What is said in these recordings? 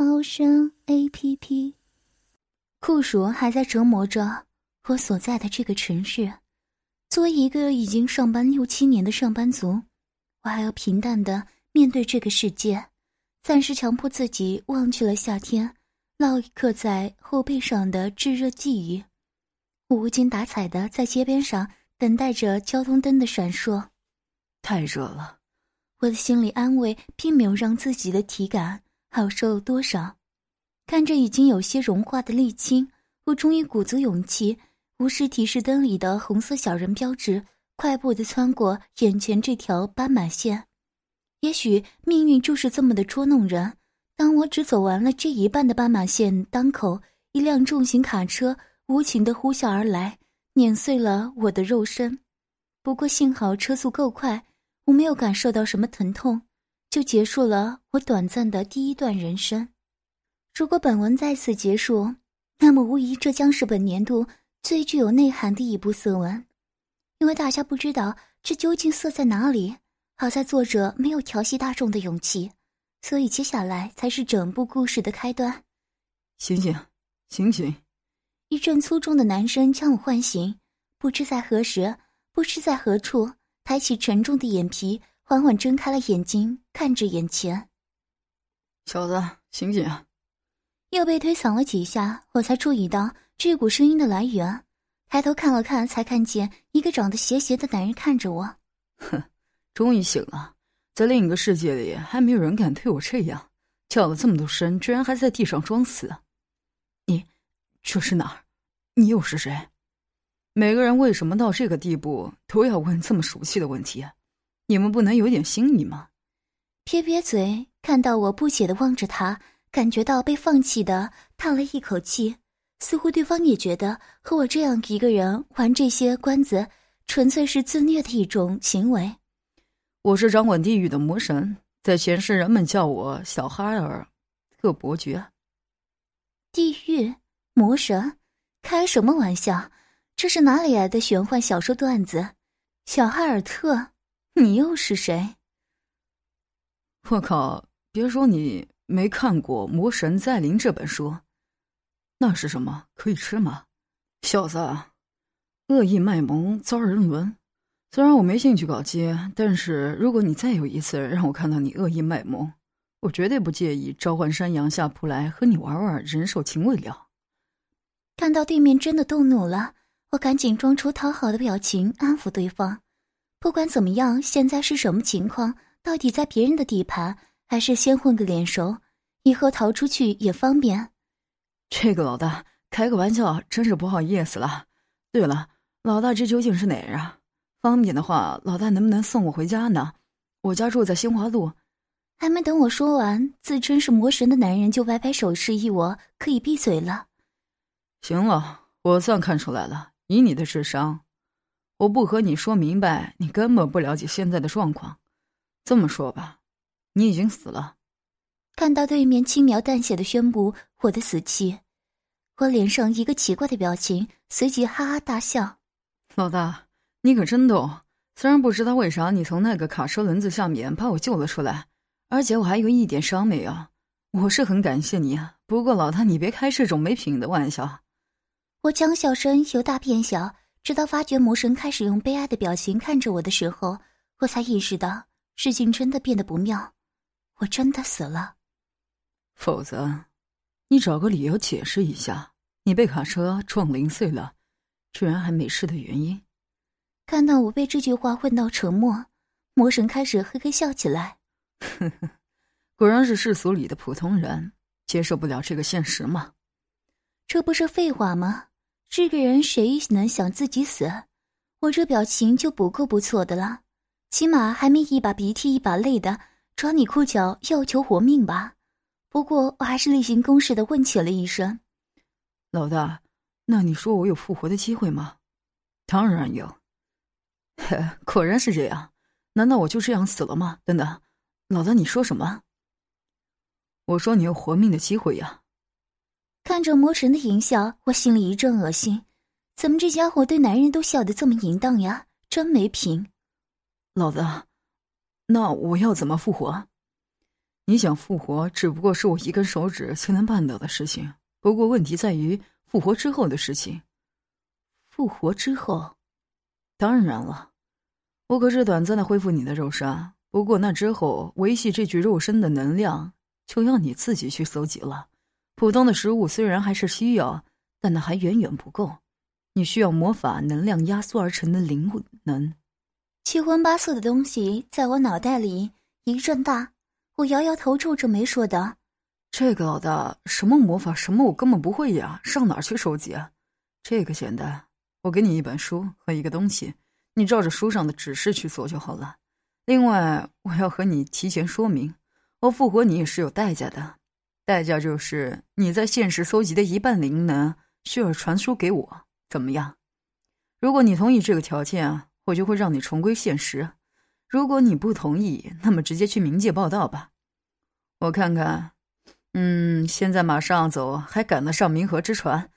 猫声 A P P。酷暑还在折磨着我所在的这个城市。作为一个已经上班六七年的上班族，我还要平淡的面对这个世界，暂时强迫自己忘去了夏天烙刻在后背上的炙热记忆。我无精打采的在街边上等待着交通灯的闪烁。太热了。我的心理安慰并没有让自己的体感好受多少。看着已经有些融化的沥青，我终于鼓足勇气，无视提示灯里的红色小人标志，快步的穿过眼前这条斑马线。也许命运就是这么的捉弄人。当我只走完了这一半的斑马线当口，一辆重型卡车无情的呼啸而来，碾碎了我的肉身。不过幸好车速够快。我没有感受到什么疼痛，就结束了我短暂的第一段人生。如果本文在此结束，那么无疑这将是本年度最具有内涵的一部色文，因为大家不知道这究竟色在哪里。好在作者没有调戏大众的勇气，所以接下来才是整部故事的开端。醒醒，醒醒！一阵粗重的男声将我唤醒，不知在何时，不知在何处。抬起沉重的眼皮，缓缓睁开了眼睛，看着眼前。小子，醒醒！又被推搡了几下，我才注意到这股声音的来源。抬头看了看，才看见一个长得邪邪的男人看着我。哼，终于醒了！在另一个世界里，还没有人敢对我这样。叫了这么多声，居然还在地上装死。你，这是哪儿？你又是谁？每个人为什么到这个地步都要问这么熟悉的问题？你们不能有点心意吗？撇撇嘴，看到我不解的望着他，感觉到被放弃的，叹了一口气。似乎对方也觉得和我这样一个人玩这些关子，纯粹是自虐的一种行为。我是掌管地狱的魔神，在前世人们叫我小哈尔特伯爵。地狱魔神，开什么玩笑？这是哪里来的玄幻小说段子？小哈尔特，你又是谁？我靠！别说你没看过《魔神再临》这本书，那是什么？可以吃吗？小子，恶意卖萌遭人伦。虽然我没兴趣搞基，但是如果你再有一次让我看到你恶意卖萌，我绝对不介意召唤山羊下铺来和你玩玩人兽情未了。看到对面真的动怒了。我赶紧装出讨好的表情，安抚对方。不管怎么样，现在是什么情况？到底在别人的地盘，还是先混个脸熟，以后逃出去也方便？这个老大开个玩笑，真是不好意思了。对了，老大这究竟是哪儿啊？方便的话，老大能不能送我回家呢？我家住在新华路。还没等我说完，自称是魔神的男人就摆摆手示意我可以闭嘴了。行了，我算看出来了。以你的智商，我不和你说明白，你根本不了解现在的状况。这么说吧，你已经死了。看到对面轻描淡写的宣布我的死期，我脸上一个奇怪的表情，随即哈哈大笑。老大，你可真逗！虽然不知道为啥你从那个卡车轮子下面把我救了出来，而且我还有一点伤没有，我是很感谢你啊。不过老大，你别开这种没品的玩笑。我将笑声由大变小，直到发觉魔神开始用悲哀的表情看着我的时候，我才意识到事情真的变得不妙，我真的死了。否则，你找个理由解释一下，你被卡车撞零碎了，居然还没事的原因。看到我被这句话问到沉默，魔神开始嘿嘿笑起来。呵呵，果然是世俗里的普通人，接受不了这个现实嘛？这不是废话吗？这个人谁能想自己死？我这表情就不够不错的了，起码还没一把鼻涕一把泪的抓你裤脚要求活命吧？不过我还是例行公事的问起了一声：“老大，那你说我有复活的机会吗？”“当然有。”“嘿，果然是这样。难道我就这样死了吗？”“等等，老大，你说什么？”“我说你有活命的机会呀。”看着魔神的淫笑，我心里一阵恶心。怎么这家伙对男人都笑得这么淫荡呀？真没品！老子，那我要怎么复活？你想复活，只不过是我一根手指就能办到的事情。不过问题在于复活之后的事情。复活之后，当然了，我可是短暂的恢复你的肉身。不过那之后维系这具肉身的能量，就要你自己去搜集了。普通的食物虽然还是需要，但那还远远不够。你需要魔法能量压缩而成的灵能。七荤八素的东西在我脑袋里一阵大。我摇摇头，皱着眉说道：“这个老大，什么魔法，什么我根本不会呀，上哪儿去收集啊？这个简单，我给你一本书和一个东西，你照着书上的指示去做就好了。另外，我要和你提前说明，我复活你也是有代价的，代价就是你在现实搜集的一半灵能需要传输给我，怎么样？如果你同意这个条件，我就会让你重归现实。”如果你不同意，那么直接去冥界报道吧。我看看，嗯，现在马上走还赶得上冥河之船？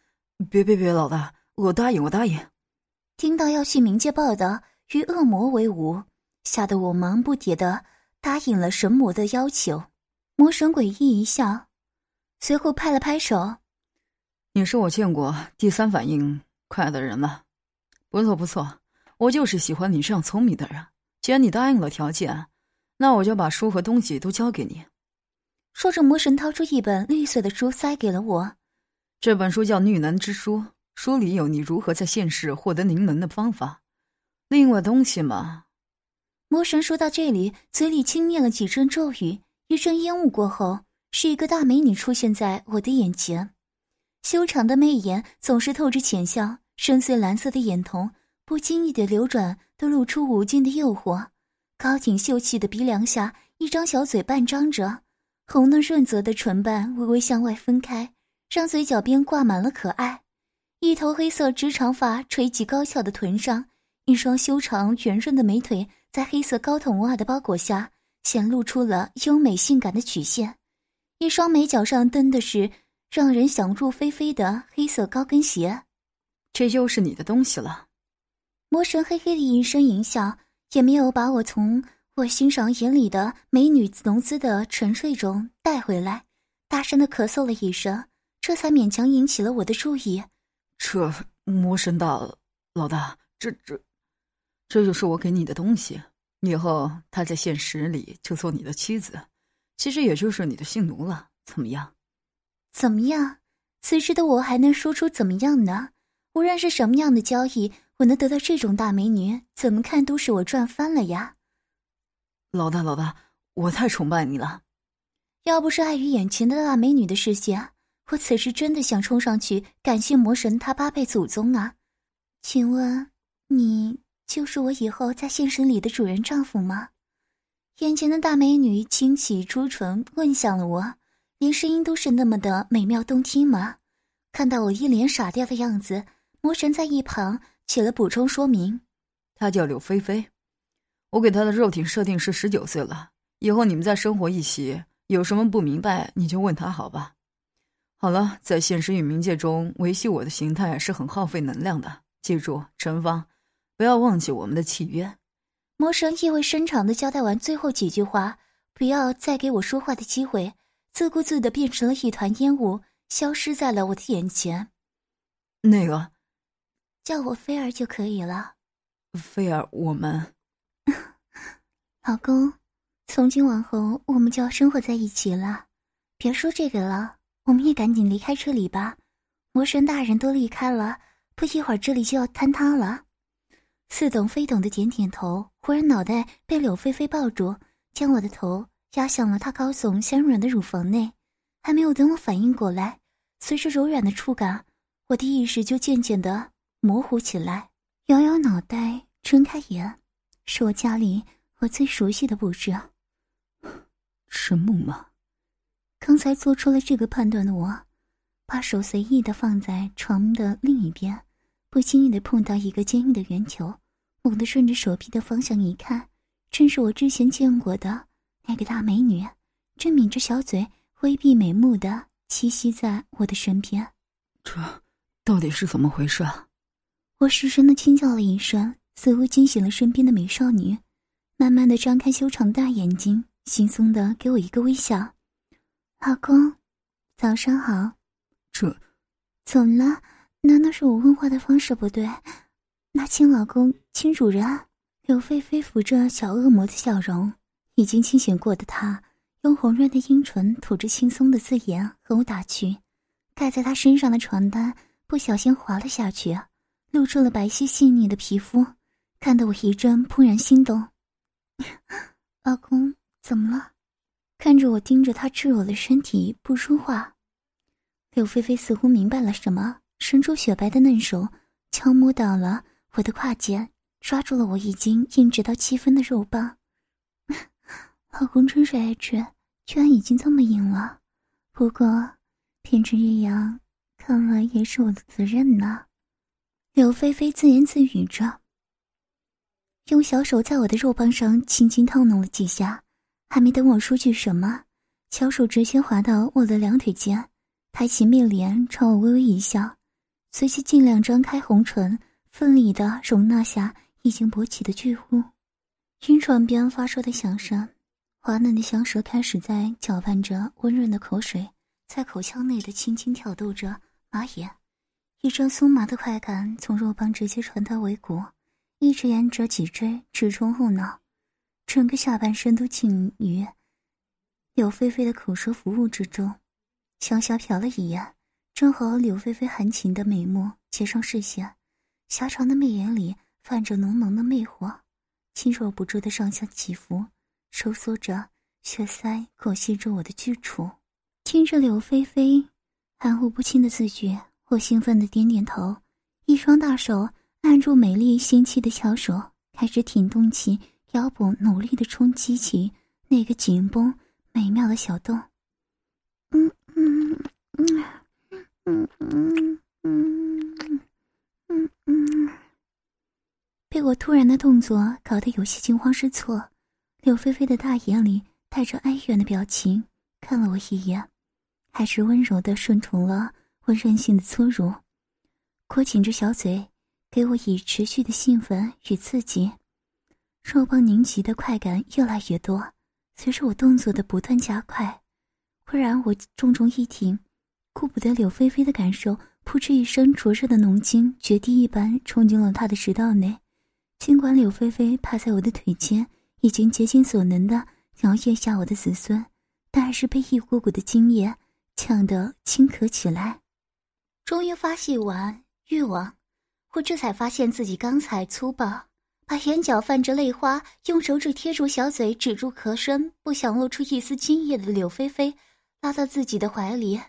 别别别，老大，我答应，我答应。听到要去冥界报道，与恶魔为伍，吓得我忙不迭的答应了神魔的要求。魔神诡异一笑，随后拍了拍手：“你是我见过第三反应快的人了，不错不错，我就是喜欢你这样聪明的人。”既然你答应了条件，那我就把书和东西都交给你。说着，魔神掏出一本绿色的书，塞给了我。这本书叫《女能之书》，书里有你如何在现世获得灵能的方法。另外东西嘛，魔神说到这里，嘴里轻念了几声咒语，一阵烟雾过后，是一个大美女出现在我的眼前。修长的媚眼总是透着浅笑，深邃蓝色的眼瞳不经意的流转。都露出无尽的诱惑，高挺秀气的鼻梁下，一张小嘴半张着，红嫩润泽的唇瓣微微向外分开，让嘴角边挂满了可爱。一头黑色直长发垂及高翘的臀上，一双修长圆润的美腿在黑色高筒袜的包裹下，显露出了优美性感的曲线。一双美脚上蹬的是让人想入非非的黑色高跟鞋。这又是你的东西了。魔神嘿嘿的一声淫笑，也没有把我从我欣赏眼里的美女浓姿的沉睡中带回来，大声的咳嗽了一声，这才勉强引起了我的注意。这魔神大老大，这这，这就是我给你的东西。以后他在现实里就做你的妻子，其实也就是你的性奴了。怎么样？怎么样？此时的我还能说出怎么样呢？无论是什么样的交易。我能得到这种大美女，怎么看都是我赚翻了呀！老大，老大，我太崇拜你了。要不是碍于眼前的大美女的视线，我此时真的想冲上去感谢魔神他八辈祖宗啊！请问，你就是我以后在现实里的主人丈夫吗？眼前的大美女轻启朱唇问向了我，连声音都是那么的美妙动听吗？看到我一脸傻掉的样子，魔神在一旁。起了补充说明，她叫柳菲菲，我给她的肉体设定是十九岁了。以后你们再生活一起，有什么不明白你就问她，好吧？好了，在现实与冥界中维系我的形态是很耗费能量的，记住，陈芳，不要忘记我们的契约。魔神意味深长的交代完最后几句话，不要再给我说话的机会，自顾自的变成了一团烟雾，消失在了我的眼前。那个。叫我菲儿就可以了，菲儿，我们，老公，从今往后我们就要生活在一起了。别说这个了，我们也赶紧离开这里吧。魔神大人都离开了，不一会儿这里就要坍塌了。似懂非懂的点点头，忽然脑袋被柳菲菲抱住，将我的头压向了她高耸香软的乳房内。还没有等我反应过来，随着柔软的触感，我的意识就渐渐的。模糊起来，摇摇脑袋，睁开眼，是我家里我最熟悉的布置。是梦吗？刚才做出了这个判断的我，把手随意的放在床的另一边，不经意的碰到一个坚硬的圆球，猛地顺着手臂的方向一看，正是我之前见过的那个大美女，正抿着小嘴，微闭美目的栖息在我的身边。这到底是怎么回事啊？我失声的轻叫了一声，似乎惊醒了身边的美少女，慢慢的张开修长大眼睛，轻松的给我一个微笑。老公，早上好。这，怎么了？难道是我问话的方式不对？那亲老公，亲主人。柳菲菲抚着小恶魔的笑容，已经清醒过的她，用红润的阴唇吐着轻松的字眼和我打趣。盖在他身上的床单不小心滑了下去，露出了白皙细腻的皮肤，看得我一阵怦然心动。老公，怎么了？看着我盯着她赤裸的身体不说话，柳菲菲似乎明白了什么，伸出雪白的嫩手，悄摸到了我的胯间，抓住了我已经硬直到七分的肉棒。老公真是爱吃，居然已经这么硬了。不过，偏执一样，看来也是我的责任呢。柳菲菲自言自语着，用小手在我的肉棒上轻轻烫弄了几下。还没等我说句什么，小手直接滑到我的两腿间，抬起面脸朝我微微一笑，随即尽量张开红唇，奋力的容纳下已经勃起的巨物。晕床边发出的响声，滑嫩的香舌开始在搅拌着温润的口水，在口腔内的轻轻挑逗着马眼，一阵酥麻的快感从肉棒直接传到尾骨，一直沿着脊椎直冲后脑。整个下半身都浸于柳菲菲的口舌服务之中，向下瞟了一眼，正好柳菲菲含情的美目接上视线，狭长的媚眼里泛着浓浓的魅惑，轻柔不住的上下起伏，收缩着血塞，裹挟着我的巨楚。听着柳菲菲含糊不清的字句，我兴奋的点点头，一双大手按住美丽纤细的小手，开始挺动起腰部，努力的冲击起那个紧绷美妙的小洞。嗯嗯嗯嗯。嗯嗯嗯被我突然的动作搞得有些惊慌失措。柳菲菲的大眼里带着哀怨的表情，看了我一眼，还是温柔的顺从了我任性的粗鲁，裹紧着小嘴，给我以持续的兴奋与刺激。肉棒凝集的快感越来越多，随着我动作的不断加快，忽然我重重一挺，顾不得柳菲菲的感受，扑哧一声，灼热的浓精决堤一般冲进了他的食道内。尽管柳菲菲趴在我的腿间，已经竭尽所能的想要咽下我的子孙，但还是被一股股的精液呛得轻咳起来。终于发泄完欲望，我这才发现自己刚才粗暴。把眼角泛着泪花，用手指贴住小嘴，止住咳声，不想露出一丝精液的柳菲菲，拉到自己的怀里，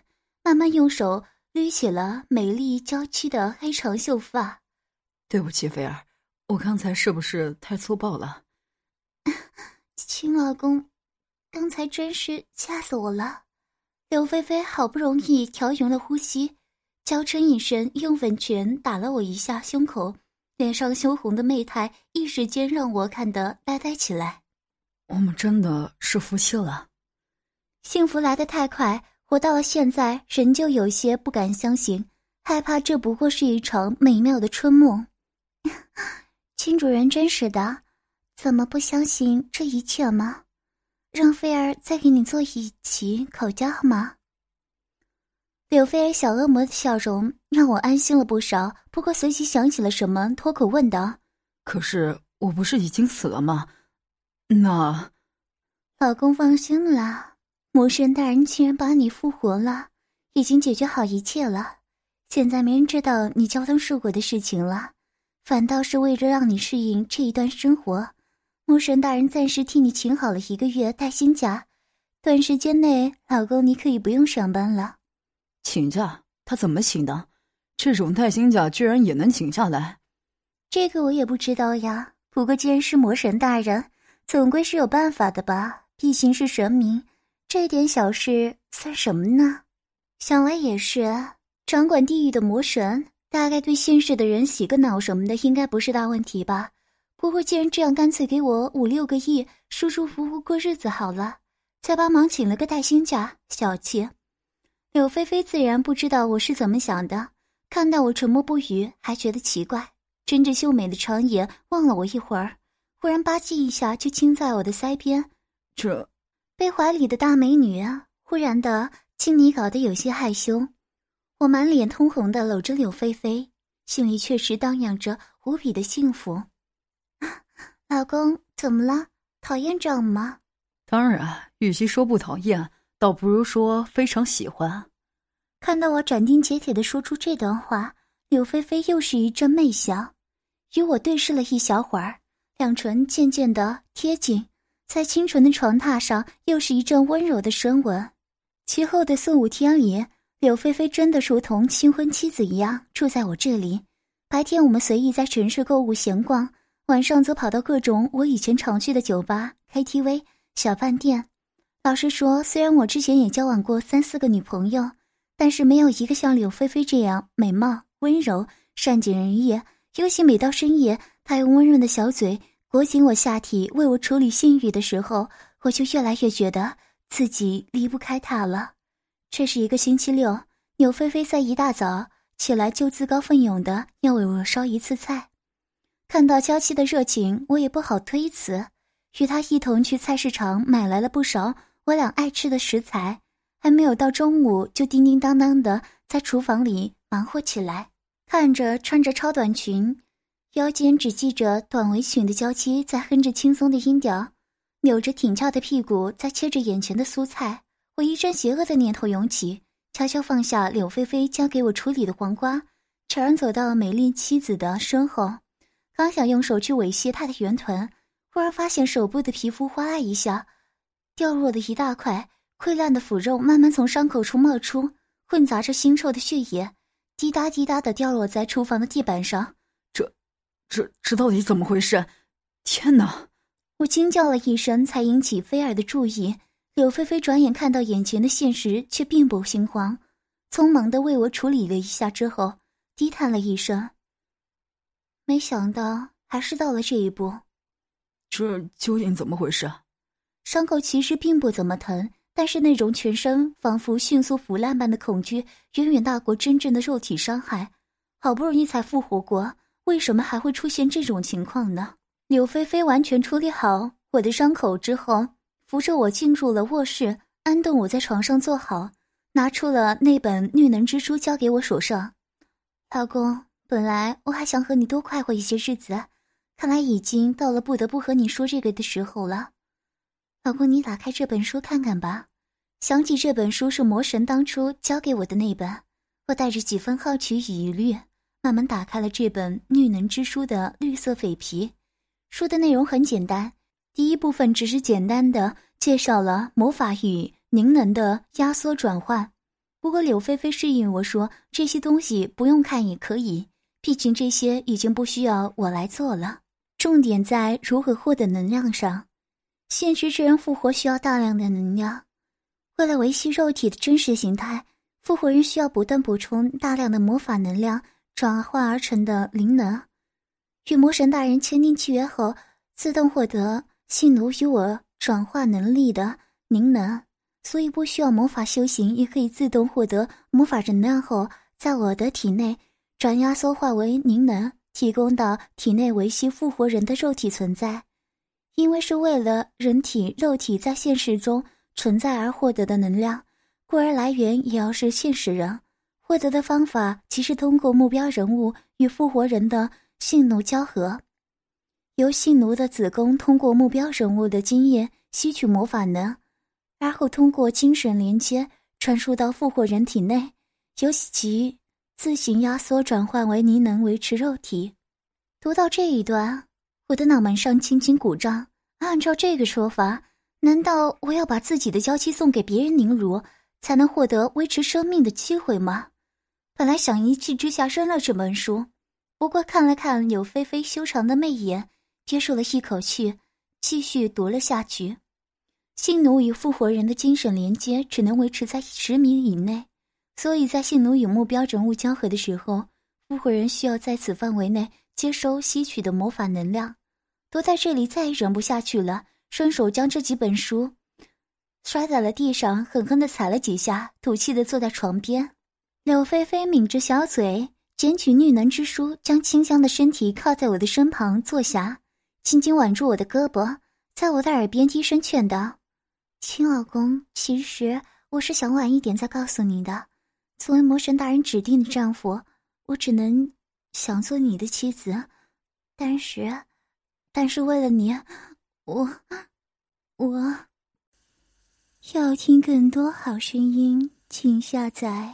慢慢用手捋起了美丽娇躯的黑长秀发。对不起，菲儿，我刚才是不是太粗暴了？亲老公，刚才真是吓死我了。刘菲菲好不容易调匀了呼吸，娇嗔一声，用粉拳打了我一下胸口。脸上羞红的媚态，一时间让我看得呆呆起来。我们真的是夫妻了？幸福来得太快，活到了现在，仍旧有些不敢相信，害怕这不过是一场美妙的春梦。亲主人真实的，怎么不相信这一切吗？让菲儿再给你做一起烤鸭好吗？柳菲儿小恶魔的笑容让我安心了不少，不过随即想起了什么，脱口问道：“可是我不是已经死了吗？那……老公放心啦，魔神大人竟然把你复活了，已经解决好一切了。现在没人知道你交通树果的事情了，反倒是为了让你适应这一段生活，魔神大人暂时替你请好了一个月带薪假，短时间内，老公你可以不用上班了。”请假？他怎么请的？这种带薪假居然也能请下来？这个我也不知道呀。不过既然是魔神大人，总归是有办法的吧？毕竟是神明，这点小事算什么呢？想来也是，掌管地狱的魔神，大概对现世的人洗个脑什么的，应该不是大问题吧。不过既然这样，干脆给我五六个亿，舒舒服服过日子好了。再帮忙请了个带薪假，小气。柳菲菲自然不知道我是怎么想的，看到我沉默不语，还觉得奇怪，睁着秀美的长眼望了我一会儿，忽然吧唧一下就亲在我的腮边。这被怀里的大美女啊，忽然的亲昵搞得有些害羞。我满脸通红的搂着柳菲菲，心里确实荡漾着无比的幸福。老公，怎么了？讨厌这样吗？当然，与其说不讨厌，倒不如说非常喜欢。看到我斩钉截铁的说出这段话，柳菲菲又是一阵媚笑，与我对视了一小会儿，两唇渐渐的贴紧，在清纯的床榻上又是一阵温柔的深吻。其后的四五天里，柳菲菲真的如同新婚妻子一样住在我这里。白天我们随意在城市购物闲逛，晚上则跑到各种我以前常去的酒吧、KTV。小饭店，老实说，虽然我之前也交往过三四个女朋友，但是没有一个像柳菲菲这样美貌、温柔、善解人意。尤其每到深夜，她用温润的小嘴裹紧我下体，为我处理性欲的时候，我就越来越觉得自己离不开他了。这是一个星期六，牛菲菲在一大早起来就自告奋勇的要为我烧一次菜，看到娇妻的热情，我也不好推辞。与他一同去菜市场买来了不少我俩爱吃的食材，还没有到中午就叮叮当当的在厨房里忙活起来。看着穿着超短裙、腰间只系着短围裙的娇妻在哼着轻松的音调，扭着挺翘的屁股在切着眼前的蔬菜，我一阵邪恶的念头涌起，悄悄放下柳菲菲交给我处理的黄瓜，悄然走到美丽妻子的身后，刚想用手去猥亵她的圆臀。忽然发现手部的皮肤哗啦一下，掉落的一大块溃烂的腐肉慢慢从伤口处冒出，混杂着腥臭的血液，滴答滴答的掉落在厨房的地板上。这，这，到底怎么回事？天哪！我惊叫了一声，才引起菲儿的注意。柳菲菲转眼看到眼前的现实，却并不心慌，匆忙的为我处理了一下之后，低叹了一声。没想到还是到了这一步。这究竟怎么回事？伤口其实并不怎么疼，但是那种全身仿佛迅速腐烂般的恐惧，远远大过真正的肉体伤害。好不容易才复活过，为什么还会出现这种情况呢？柳菲菲完全处理好我的伤口之后，扶着我进入了卧室，安顿我在床上坐好，拿出了那本《绿能之书》交给我手上。老公，本来我还想和你多快活一些日子。看来已经到了不得不和你说这个的时候了，老公，你打开这本书看看吧。想起这本书是魔神当初交给我的那本，我带着几分好奇与疑虑，慢慢打开了这本《绿能之书》的绿色扉皮。书的内容很简单，第一部分只是简单的介绍了魔法与凝能的压缩转换。不过柳菲菲示意我说，这些东西不用看也可以，毕竟这些已经不需要我来做了。重点在如何获得能量上。现实之人复活需要大量的能量，为了维系肉体的真实形态，复活人需要不断补充大量的魔法能量转化而成的灵能。与魔神大人签订契约后，自动获得性奴与我转化能力的灵能，所以不需要魔法修行也可以自动获得魔法能量后，在我的体内转压缩化为灵能。提供到体内维系复活人的肉体存在，因为是为了人体肉体在现实中存在而获得的能量，故而来源也要是现实人。获得的方法即是通过目标人物与复活人的性奴交合，由性奴的子宫通过目标人物的经验吸取魔法能，然后通过精神连接传输到复活人体内，由其。自行压缩转换为泥能维持肉体。读到这一段，我的脑门上轻轻鼓胀。按照这个说法，难道我要把自己的娇妻送给别人凝乳，才能获得维持生命的机会吗？本来想一气之下扔了这本书，不过看了看柳菲菲修长的媚眼，接受了一口气，继续读了下去。性奴与复活人的精神连接只能维持在十米以内，所以在性奴与目标人物交合的时候，复活人需要在此范围内接收吸取的魔法能量。躲在这里再也忍不下去了，顺手将这几本书摔在了地上，狠狠地踩了几下，赌气地坐在床边。柳菲菲抿着小嘴，捡取绿能之书，将清香的身体靠在我的身旁坐下，轻轻挽住我的胳膊，在我的耳边低声劝道。亲老公，其实我是想晚一点再告诉你的。作为魔神大人指定的丈夫，我只能想做你的妻子。但是，但是为了你，我，我要听更多好声音，请下载